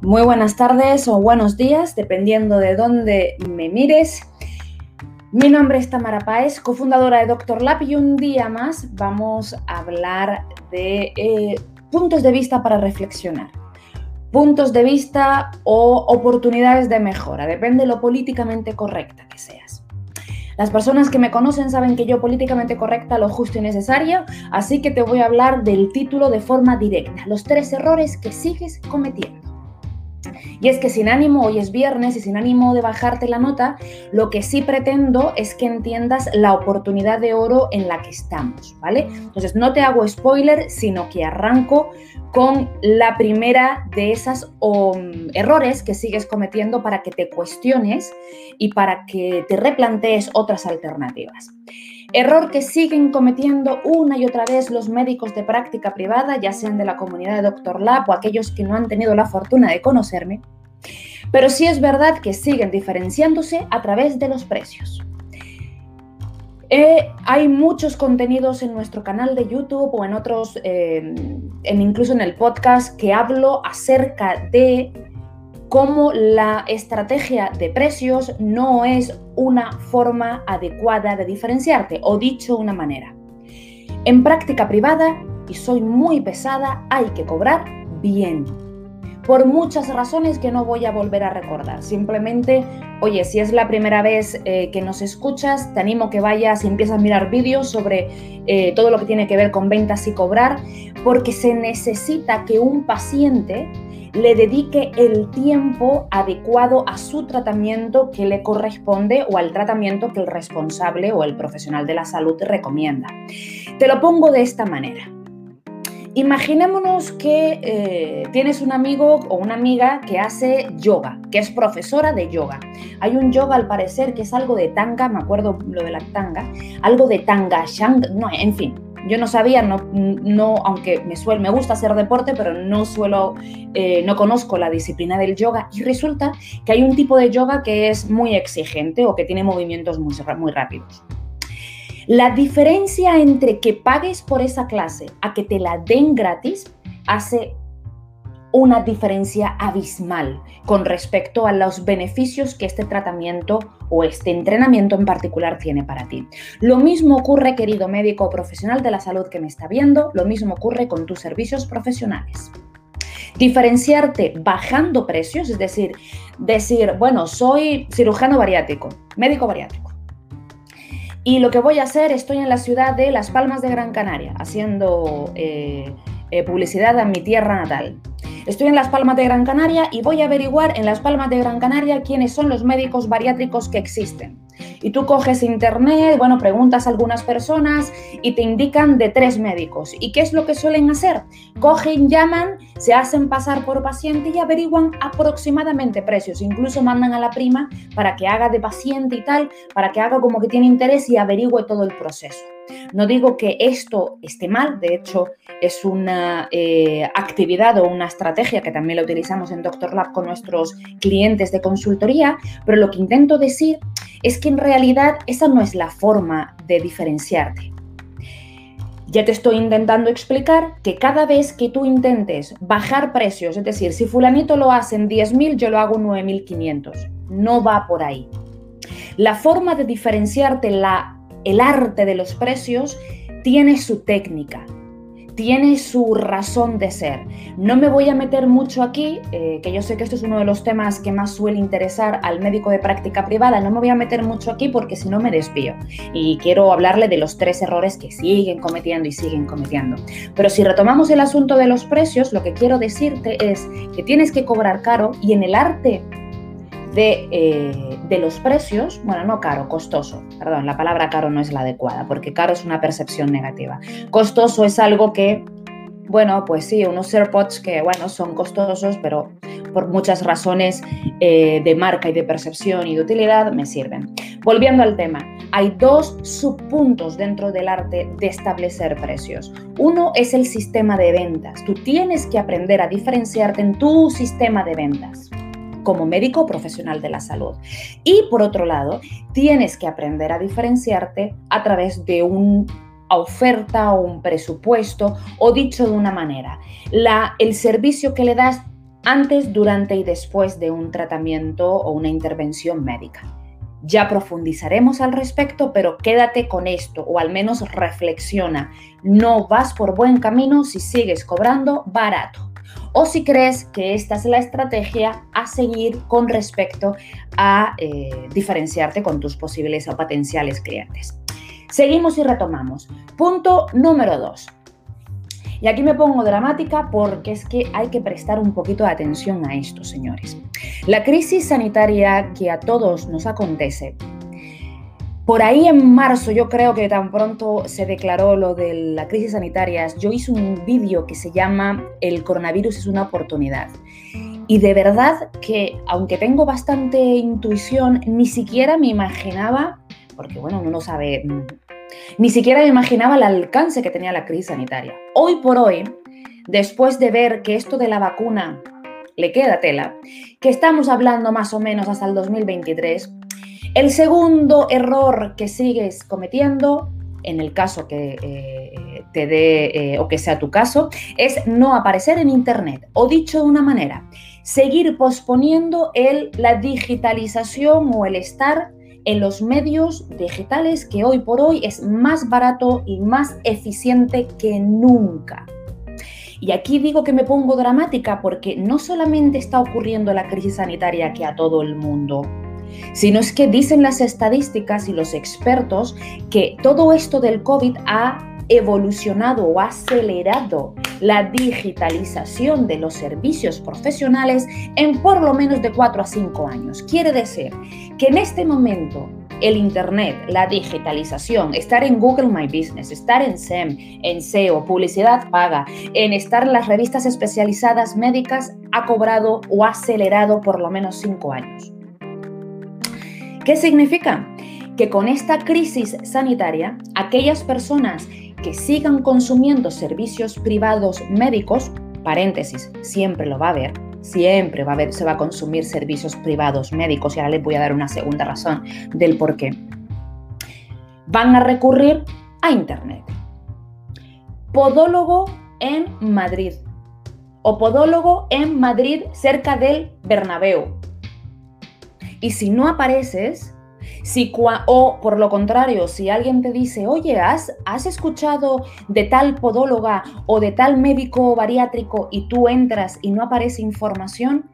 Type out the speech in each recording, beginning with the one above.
Muy buenas tardes o buenos días, dependiendo de dónde me mires. Mi nombre es Tamara Paez, cofundadora de Doctor Lab y un día más vamos a hablar de eh, puntos de vista para reflexionar. Puntos de vista o oportunidades de mejora, depende de lo políticamente correcta que seas. Las personas que me conocen saben que yo políticamente correcta lo justo y necesario, así que te voy a hablar del título de forma directa, los tres errores que sigues cometiendo. Y es que sin ánimo, hoy es viernes y sin ánimo de bajarte la nota, lo que sí pretendo es que entiendas la oportunidad de oro en la que estamos, ¿vale? Entonces no te hago spoiler, sino que arranco con la primera de esas um, errores que sigues cometiendo para que te cuestiones y para que te replantees otras alternativas. Error que siguen cometiendo una y otra vez los médicos de práctica privada, ya sean de la comunidad de Doctor Lab o aquellos que no han tenido la fortuna de conocerme. Pero sí es verdad que siguen diferenciándose a través de los precios. Eh, hay muchos contenidos en nuestro canal de YouTube o en otros, eh, incluso en el podcast, que hablo acerca de cómo la estrategia de precios no es una forma adecuada de diferenciarte, o dicho una manera. En práctica privada, y soy muy pesada, hay que cobrar bien. Por muchas razones que no voy a volver a recordar. Simplemente, oye, si es la primera vez eh, que nos escuchas, te animo que vayas y empieces a mirar vídeos sobre eh, todo lo que tiene que ver con ventas y cobrar, porque se necesita que un paciente le dedique el tiempo adecuado a su tratamiento que le corresponde o al tratamiento que el responsable o el profesional de la salud recomienda. Te lo pongo de esta manera. Imaginémonos que eh, tienes un amigo o una amiga que hace yoga, que es profesora de yoga. Hay un yoga al parecer que es algo de tanga, me acuerdo lo de la tanga, algo de tanga, shang, no, en fin, yo no sabía, no, no aunque me, suel, me gusta hacer deporte, pero no suelo, eh, no conozco la disciplina del yoga y resulta que hay un tipo de yoga que es muy exigente o que tiene movimientos muy, muy rápidos. La diferencia entre que pagues por esa clase a que te la den gratis hace una diferencia abismal con respecto a los beneficios que este tratamiento o este entrenamiento en particular tiene para ti. Lo mismo ocurre, querido médico o profesional de la salud que me está viendo, lo mismo ocurre con tus servicios profesionales. Diferenciarte bajando precios, es decir, decir, bueno, soy cirujano bariátrico, médico bariátrico. Y lo que voy a hacer, estoy en la ciudad de Las Palmas de Gran Canaria, haciendo eh, eh, publicidad a mi tierra natal. Estoy en Las Palmas de Gran Canaria y voy a averiguar en Las Palmas de Gran Canaria quiénes son los médicos bariátricos que existen. Y tú coges internet, bueno, preguntas a algunas personas y te indican de tres médicos. ¿Y qué es lo que suelen hacer? Cogen, llaman, se hacen pasar por paciente y averiguan aproximadamente precios. Incluso mandan a la prima para que haga de paciente y tal, para que haga como que tiene interés y averigüe todo el proceso. No digo que esto esté mal, de hecho es una eh, actividad o una estrategia que también la utilizamos en Doctor Lab con nuestros clientes de consultoría, pero lo que intento decir es que en realidad esa no es la forma de diferenciarte. Ya te estoy intentando explicar que cada vez que tú intentes bajar precios, es decir, si fulanito lo hace en 10.000, yo lo hago en 9.500. No va por ahí. La forma de diferenciarte la el arte de los precios tiene su técnica, tiene su razón de ser. No me voy a meter mucho aquí, eh, que yo sé que esto es uno de los temas que más suele interesar al médico de práctica privada, no me voy a meter mucho aquí porque si no me desvío. Y quiero hablarle de los tres errores que siguen cometiendo y siguen cometiendo. Pero si retomamos el asunto de los precios, lo que quiero decirte es que tienes que cobrar caro y en el arte eh, de, los precios, bueno, no caro, costoso, perdón, la palabra caro no es la adecuada, porque caro es una percepción negativa. Costoso es algo que, bueno, pues sí, unos AirPods que, bueno, son costosos, pero por muchas razones eh, de marca y de percepción y de utilidad me sirven. Volviendo al tema, hay dos subpuntos dentro del arte de establecer precios. Uno es el sistema de ventas. Tú tienes que aprender a diferenciarte en tu sistema de ventas como médico profesional de la salud. Y por otro lado, tienes que aprender a diferenciarte a través de una oferta o un presupuesto o dicho de una manera, la, el servicio que le das antes, durante y después de un tratamiento o una intervención médica. Ya profundizaremos al respecto, pero quédate con esto o al menos reflexiona. No vas por buen camino si sigues cobrando barato o si crees que esta es la estrategia a seguir con respecto a eh, diferenciarte con tus posibles o potenciales clientes. Seguimos y retomamos. Punto número 2. Y aquí me pongo dramática porque es que hay que prestar un poquito de atención a esto, señores. La crisis sanitaria que a todos nos acontece por ahí en marzo, yo creo que tan pronto se declaró lo de la crisis sanitaria, yo hice un vídeo que se llama El coronavirus es una oportunidad. Y de verdad que, aunque tengo bastante intuición, ni siquiera me imaginaba, porque bueno, uno no sabe, mm, ni siquiera me imaginaba el alcance que tenía la crisis sanitaria. Hoy por hoy, después de ver que esto de la vacuna le queda tela, que estamos hablando más o menos hasta el 2023, el segundo error que sigues cometiendo, en el caso que eh, te dé eh, o que sea tu caso, es no aparecer en Internet. O dicho de una manera, seguir posponiendo la digitalización o el estar en los medios digitales que hoy por hoy es más barato y más eficiente que nunca. Y aquí digo que me pongo dramática porque no solamente está ocurriendo la crisis sanitaria que a todo el mundo sino es que dicen las estadísticas y los expertos que todo esto del COVID ha evolucionado o acelerado la digitalización de los servicios profesionales en por lo menos de 4 a 5 años. Quiere decir que en este momento el Internet, la digitalización, estar en Google My Business, estar en SEM, en SEO, publicidad paga, en estar en las revistas especializadas médicas, ha cobrado o acelerado por lo menos 5 años. ¿Qué significa? Que con esta crisis sanitaria, aquellas personas que sigan consumiendo servicios privados médicos, paréntesis, siempre lo va a haber, siempre va a haber, se va a consumir servicios privados médicos y ahora les voy a dar una segunda razón del por qué. Van a recurrir a Internet. Podólogo en Madrid o podólogo en Madrid cerca del Bernabéu y si no apareces, si o por lo contrario, si alguien te dice, oye, ¿has, ¿has escuchado de tal podóloga o de tal médico bariátrico y tú entras y no aparece información,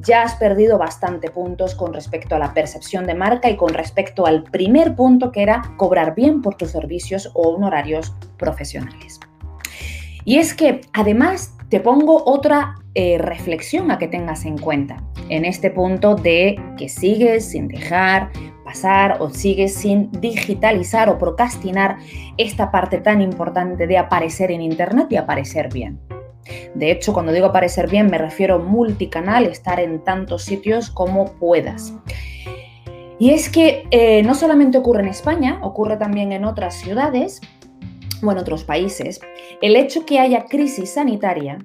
ya has perdido bastante puntos con respecto a la percepción de marca y con respecto al primer punto que era cobrar bien por tus servicios o honorarios profesionales. Y es que además te pongo otra eh, reflexión a que tengas en cuenta en este punto de que sigues sin dejar pasar o sigues sin digitalizar o procrastinar esta parte tan importante de aparecer en Internet y aparecer bien. De hecho, cuando digo aparecer bien me refiero multicanal, estar en tantos sitios como puedas. Y es que eh, no solamente ocurre en España, ocurre también en otras ciudades o en otros países. El hecho que haya crisis sanitaria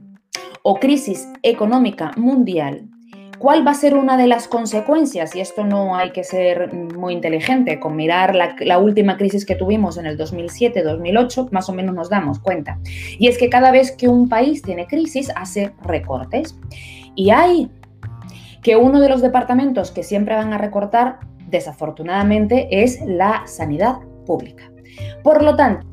o crisis económica mundial, ¿cuál va a ser una de las consecuencias? Y esto no hay que ser muy inteligente, con mirar la, última crisis que tuvimos en el 2007-2008, más o menos nos damos cuenta. Y es que cada vez que un país tiene crisis, hace recortes. Y hay que uno de los departamentos que siempre van a recortar, desafortunadamente, es la sanidad pública. Por lo tanto,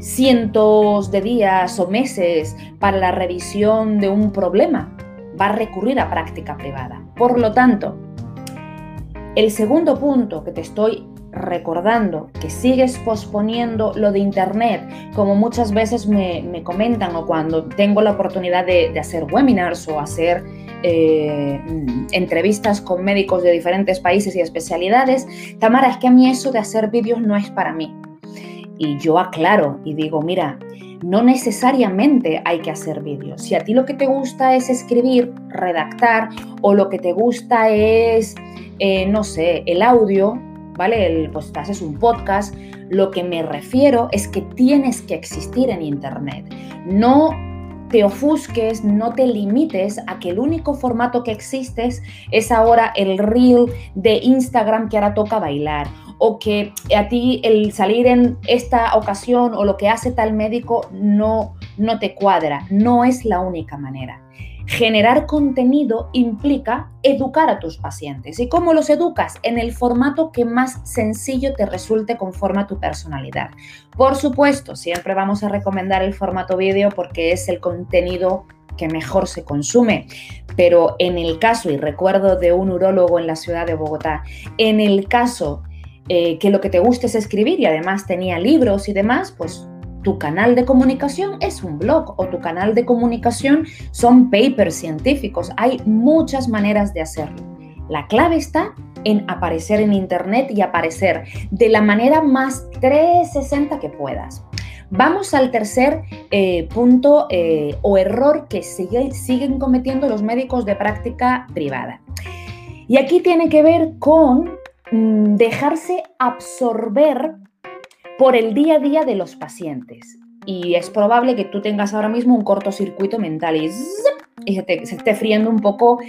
cientos de días o meses para la revisión de un problema, va a recurrir a práctica privada. Por lo tanto, el segundo punto que te estoy recordando, que sigues posponiendo lo de Internet, como muchas veces me, comentan o cuando tengo la oportunidad de, hacer webinars o hacer eh, entrevistas con médicos de diferentes países y especialidades, Tamara, es que a mí eso de hacer vídeos no es para mí y yo aclaro y digo, mira, no necesariamente hay que hacer vídeos. Si a ti lo que te gusta es escribir, redactar o lo que te gusta es, eh, no sé, el audio, ¿vale? El, pues haces un podcast, lo que me refiero es que tienes que existir en Internet. No te ofusques, no te limites a que el único formato que existe es ahora el reel de Instagram que ahora toca bailar o que a ti el salir en esta ocasión o lo que hace tal médico no, no te cuadra. No es la única manera. Generar contenido implica educar a tus pacientes. ¿Y cómo los educas? En el formato que más sencillo te resulte conforme a tu personalidad. Por supuesto, siempre vamos a recomendar el formato vídeo porque es el contenido que mejor se consume. Pero en el caso, y recuerdo de un urólogo en la ciudad de Bogotá, en el caso eh, que lo que te guste es escribir y además tenía libros y demás, pues tu canal de comunicación es un blog o tu canal de comunicación son papers científicos. Hay muchas maneras de hacerlo. La clave está en aparecer en Internet y aparecer de la manera más 360 que puedas. Vamos al tercer eh, punto eh, o error que siguen cometiendo los médicos de práctica privada. Y aquí tiene que ver con mm, dejarse absorber por el día a día de los pacientes. Y es probable que tú tengas ahora mismo un cortocircuito mental y, se, te, esté friendo un poco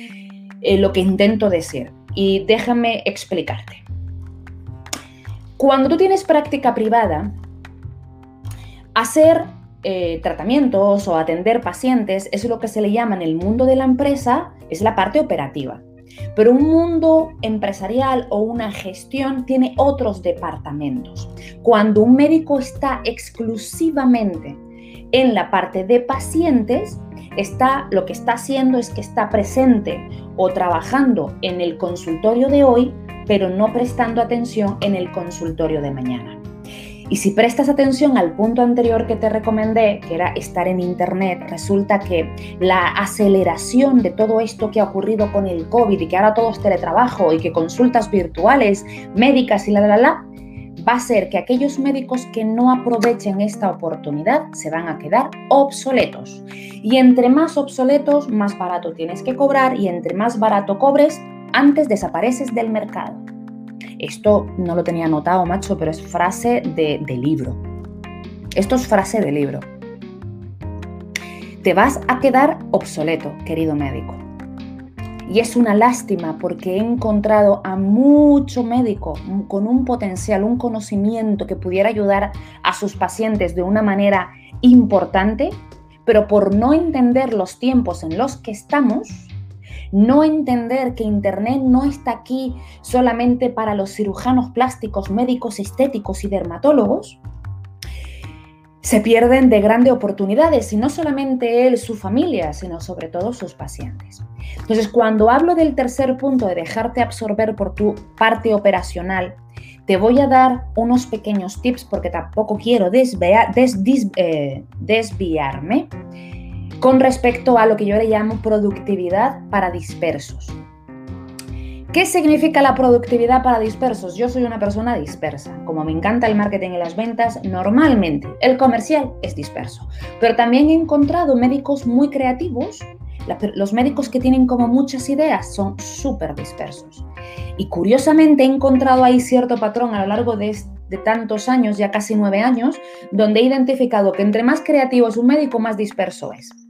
eh, lo que intento decir. Y déjame explicarte. Cuando tú tienes práctica privada, hacer eh, tratamientos o atender pacientes es lo que se le llama en el mundo de la empresa, es la parte operativa. Pero un mundo empresarial o una gestión tiene otros departamentos. Cuando un médico está exclusivamente en la parte de pacientes, está, lo que está haciendo es que está presente o trabajando en el consultorio de hoy, pero no prestando atención en el consultorio de mañana. Y si prestas atención al punto anterior que te recomendé, que era estar en Internet, resulta que la aceleración de todo esto que ha ocurrido con el COVID y que ahora todo es teletrabajo y que consultas virtuales, médicas y la, la, la, va a ser que aquellos médicos que no aprovechen esta oportunidad se van a quedar obsoletos. Y entre más obsoletos, más barato tienes que cobrar y entre más barato cobres, antes desapareces del mercado. Esto no lo tenía anotado, macho, pero es frase de, libro. Esto es frase de libro. Te vas a quedar obsoleto, querido médico. Y es una lástima porque he encontrado a mucho médico con un potencial, un conocimiento que pudiera ayudar a sus pacientes de una manera importante, pero por no entender los tiempos en los que estamos, no entender que Internet no está aquí solamente para los cirujanos plásticos, médicos estéticos y dermatólogos, se pierden de grandes oportunidades y no solamente él, su familia, sino sobre todo sus pacientes. Entonces, cuando hablo del tercer punto de dejarte absorber por tu parte operacional, te voy a dar unos pequeños tips porque tampoco quiero eh, desviarme con respecto a lo que yo le llamo productividad para dispersos. ¿Qué significa la productividad para dispersos? Yo soy una persona dispersa. Como me encanta el marketing y las ventas, normalmente el comercial es disperso. Pero también he encontrado médicos muy creativos. Los médicos que tienen como muchas ideas son súper dispersos. Y curiosamente he encontrado ahí cierto patrón a lo largo de, tantos años, ya casi nueve años, donde he identificado que entre más creativo es un médico, más disperso es.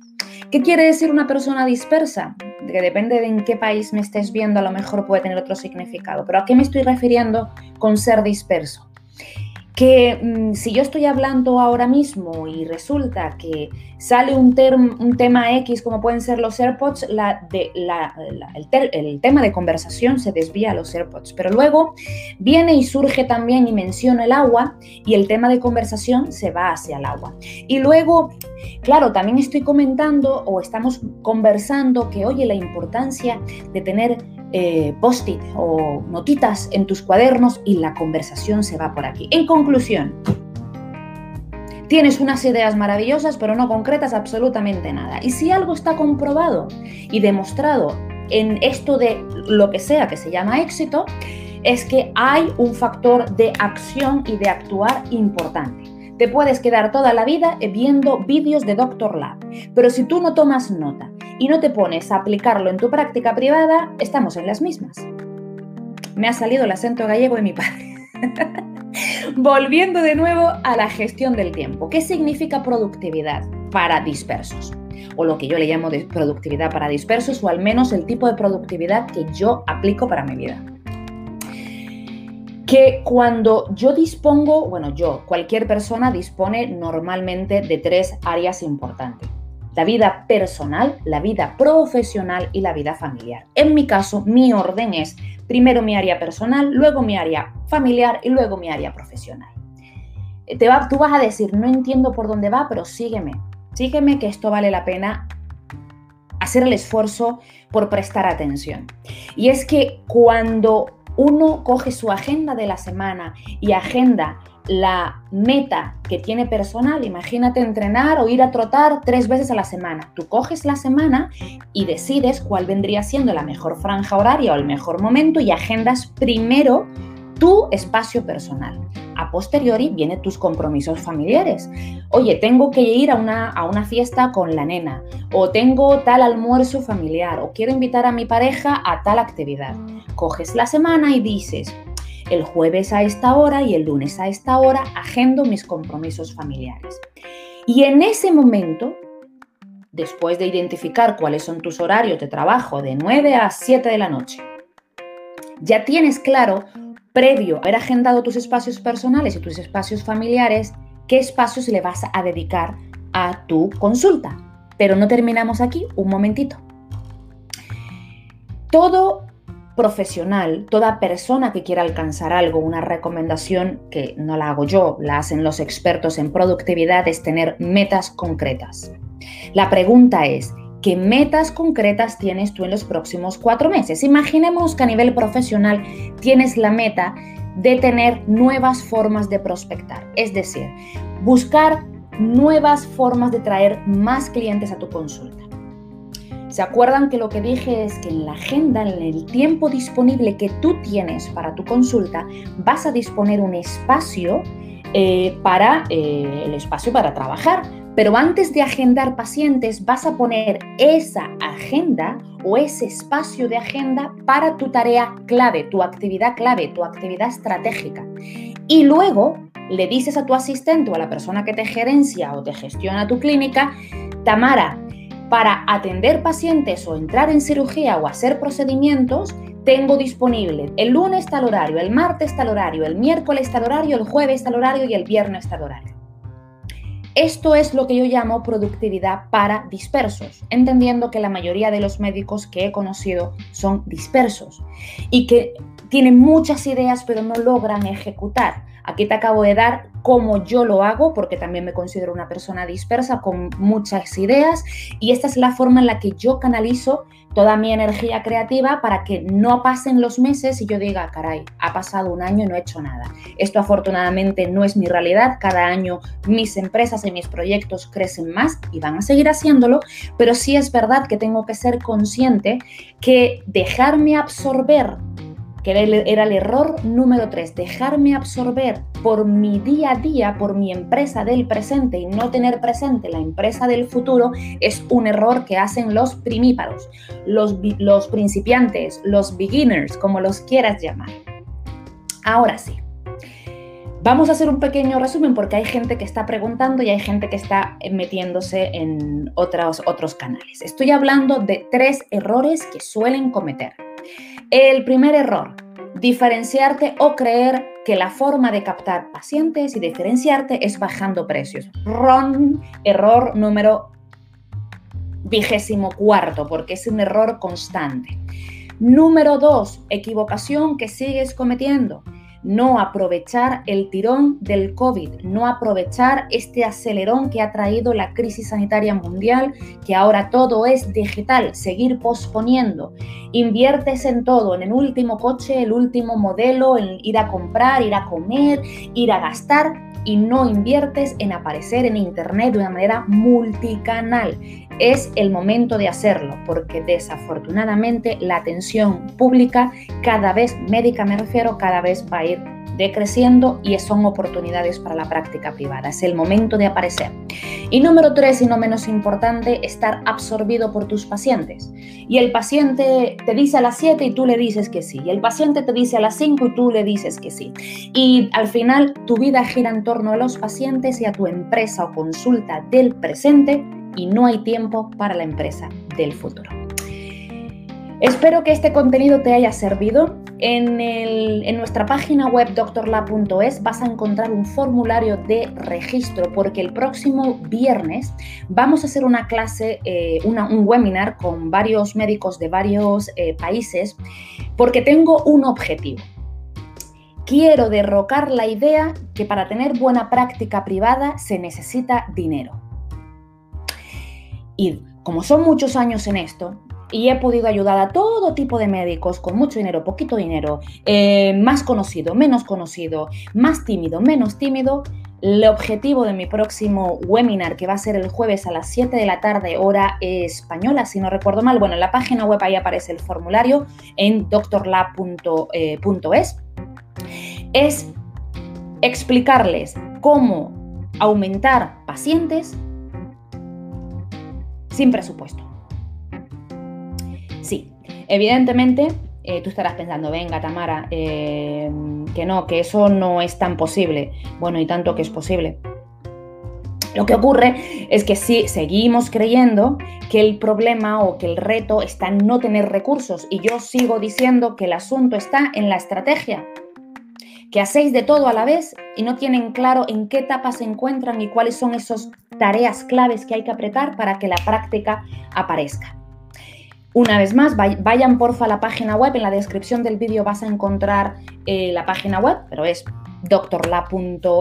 ¿Qué quiere decir una persona dispersa? Que depende de en qué país me estés viendo, a lo mejor puede tener otro significado. Pero ¿a qué me estoy refiriendo con ser disperso? que mm, si yo estoy hablando ahora mismo y resulta que sale un, tema X como pueden ser los AirPods, el, tema de conversación se desvía a los AirPods, pero luego viene y surge también y menciona el agua y el tema de conversación se va hacia el agua. Y luego, claro, también estoy comentando o estamos conversando que, oye, la importancia de tener eh, post-it o notitas en tus cuadernos y la conversación se va por aquí. En conclusión, tienes unas ideas maravillosas pero no concretas absolutamente nada. Y si algo está comprobado y demostrado en esto de lo que sea que se llama éxito, es que hay un factor de acción y de actuar importante. Te puedes quedar toda la vida viendo vídeos de Doctor Lab, pero si tú no tomas nota y no te pones a aplicarlo en tu práctica privada, estamos en las mismas. Me ha salido el acento gallego de mi padre. Volviendo de nuevo a la gestión del tiempo. ¿Qué significa productividad para dispersos? o lo que yo le llamo de productividad para dispersos, o al menos el tipo de productividad que yo aplico para mi vida. Que cuando yo dispongo, bueno, yo, cualquier persona dispone normalmente de tres áreas importantes la vida personal, la vida profesional y la vida familiar. En mi caso, mi orden es primero mi área personal, luego mi área familiar y luego mi área profesional. Te va, tú vas a decir, no entiendo por dónde va, pero sígueme, sígueme que esto vale la pena hacer el esfuerzo por prestar atención. Y es que cuando uno coge su agenda de la semana y agenda la meta que tiene personal, imagínate entrenar o ir a trotar tres veces a la semana. Tú coges la semana y decides cuál vendría siendo la mejor franja horaria o el mejor momento y agendas primero tu espacio personal. A posteriori vienen tus compromisos familiares. Oye, tengo que ir a una, a una fiesta con la nena, o tengo tal almuerzo familiar, o quiero invitar a mi pareja a tal actividad. Coges la semana y dices, el jueves a esta hora y el lunes a esta hora agendo mis compromisos familiares. Y en ese momento, después de identificar cuáles son tus horarios de trabajo de 9 a 7 de la noche, ya tienes claro, previo a haber agendado tus espacios personales y tus espacios familiares, qué espacios le vas a dedicar a tu consulta. Pero no terminamos aquí, un momentito. Todo profesional, toda persona que quiera alcanzar algo, una recomendación que no la hago yo, la hacen los expertos en productividad, es tener metas concretas. La pregunta es, ¿qué metas concretas tienes tú en los próximos cuatro meses? Imaginemos que a nivel profesional tienes la meta de tener nuevas formas de prospectar, es decir, buscar nuevas formas de traer más clientes a tu consulta. ¿Se acuerdan que lo que dije es que en la agenda, en el tiempo disponible que tú tienes para tu consulta, vas a disponer un espacio eh, para eh, el espacio para trabajar? Pero antes de agendar pacientes, vas a poner esa agenda o ese espacio de agenda para tu tarea clave, tu actividad clave, tu actividad estratégica. Y luego le dices a tu asistente o a la persona que te gerencia o te gestiona tu clínica, Tamara, para atender pacientes o entrar en cirugía o hacer procedimientos, tengo disponible el lunes tal horario, el martes tal horario, el miércoles tal horario, el jueves tal horario y el viernes tal horario. Esto es lo que yo llamo productividad para dispersos, entendiendo que la mayoría de los médicos que he conocido son dispersos y que tienen muchas ideas pero no logran ejecutar. Aquí te acabo de dar cómo yo lo hago, porque también me considero una persona dispersa con muchas ideas y esta es la forma en la que yo canalizo toda mi energía creativa para que no pasen los meses y yo diga, caray, ha pasado un año y no he hecho nada. Esto afortunadamente no es mi realidad, cada año mis empresas y mis proyectos crecen más y van a seguir haciéndolo, pero sí es verdad que tengo que ser consciente que dejarme absorber era el error número tres, dejarme absorber por mi día a día, por mi empresa del presente y no tener presente la empresa del futuro, es un error que hacen los primíparos, los, los principiantes, los beginners, como los quieras llamar. Ahora sí, Vamos a hacer un pequeño resumen porque hay gente que está preguntando y hay gente que está metiéndose en otros, otros canales. Estoy hablando de tres errores que suelen cometer. El primer error, diferenciarte o creer que la forma de captar pacientes y diferenciarte es bajando precios. Ron, error número vigésimo cuarto, porque es un error constante. Número dos, equivocación que sigues cometiendo no aprovechar el tirón del COVID, no aprovechar este acelerón que ha traído la crisis sanitaria mundial, que ahora todo es digital, seguir posponiendo. Inviertes en todo, en el último coche, el último modelo, en ir a comprar, ir a comer, ir a gastar y no inviertes en aparecer en Internet de una manera multicanal. Es el momento de hacerlo porque desafortunadamente la atención pública cada vez, médica me refiero, cada vez va a ir decreciendo y son oportunidades para la práctica privada. Es el momento de aparecer. Y número tres, y no menos importante, estar absorbido por tus pacientes. Y el paciente te dice a las 7 y tú le dices que sí. Y el paciente te dice a las 5 y tú le dices que sí. Y al final tu vida gira en torno a los pacientes y a tu empresa o consulta del presente y no hay tiempo para la empresa del futuro. Espero que este contenido te haya servido. En, nuestra página web doctorla.es vas a encontrar un formulario de registro porque el próximo viernes vamos a hacer una clase, eh, un webinar con varios médicos de varios eh, países porque tengo un objetivo. Quiero derrocar la idea que para tener buena práctica privada se necesita dinero. Y como son muchos años en esto, y he podido ayudar a todo tipo de médicos con mucho dinero, poquito dinero, eh, más conocido, menos conocido, más tímido, menos tímido. El objetivo de mi próximo webinar, que va a ser el jueves a las 7 de la tarde, hora española, si no recuerdo mal, bueno, en la página web ahí aparece el formulario en doctorlab.es, es explicarles cómo aumentar pacientes sin presupuesto. Sí, evidentemente eh, tú estarás pensando, venga Tamara, eh, que no, que eso no es tan posible. Bueno, y tanto que es posible. Lo que ocurre es que sí, seguimos creyendo que el problema o que el reto está en no tener recursos y yo sigo diciendo que el asunto está en la estrategia, que hacéis de todo a la vez y no tienen claro en qué etapa se encuentran y cuáles son esas tareas claves que hay que apretar para que la práctica aparezca. Una vez más, vayan porfa a la página web, en la descripción del vídeo vas a encontrar eh, la página web, pero es doctorla.es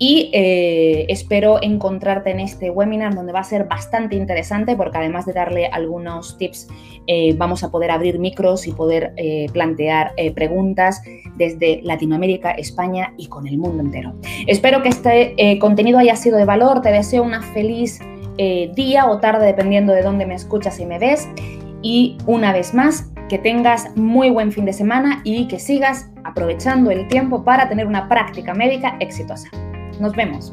y eh, espero encontrarte en este webinar donde va a ser bastante interesante porque además de darle algunos tips eh, vamos a poder abrir micros y poder plantear preguntas desde Latinoamérica, España y con el mundo entero. Espero que este contenido haya sido de valor, te deseo una feliz eh, día o tarde, dependiendo de dónde me escuchas y me ves. Y una vez más, que tengas muy buen fin de semana y que sigas aprovechando el tiempo para tener una práctica médica exitosa. Nos vemos.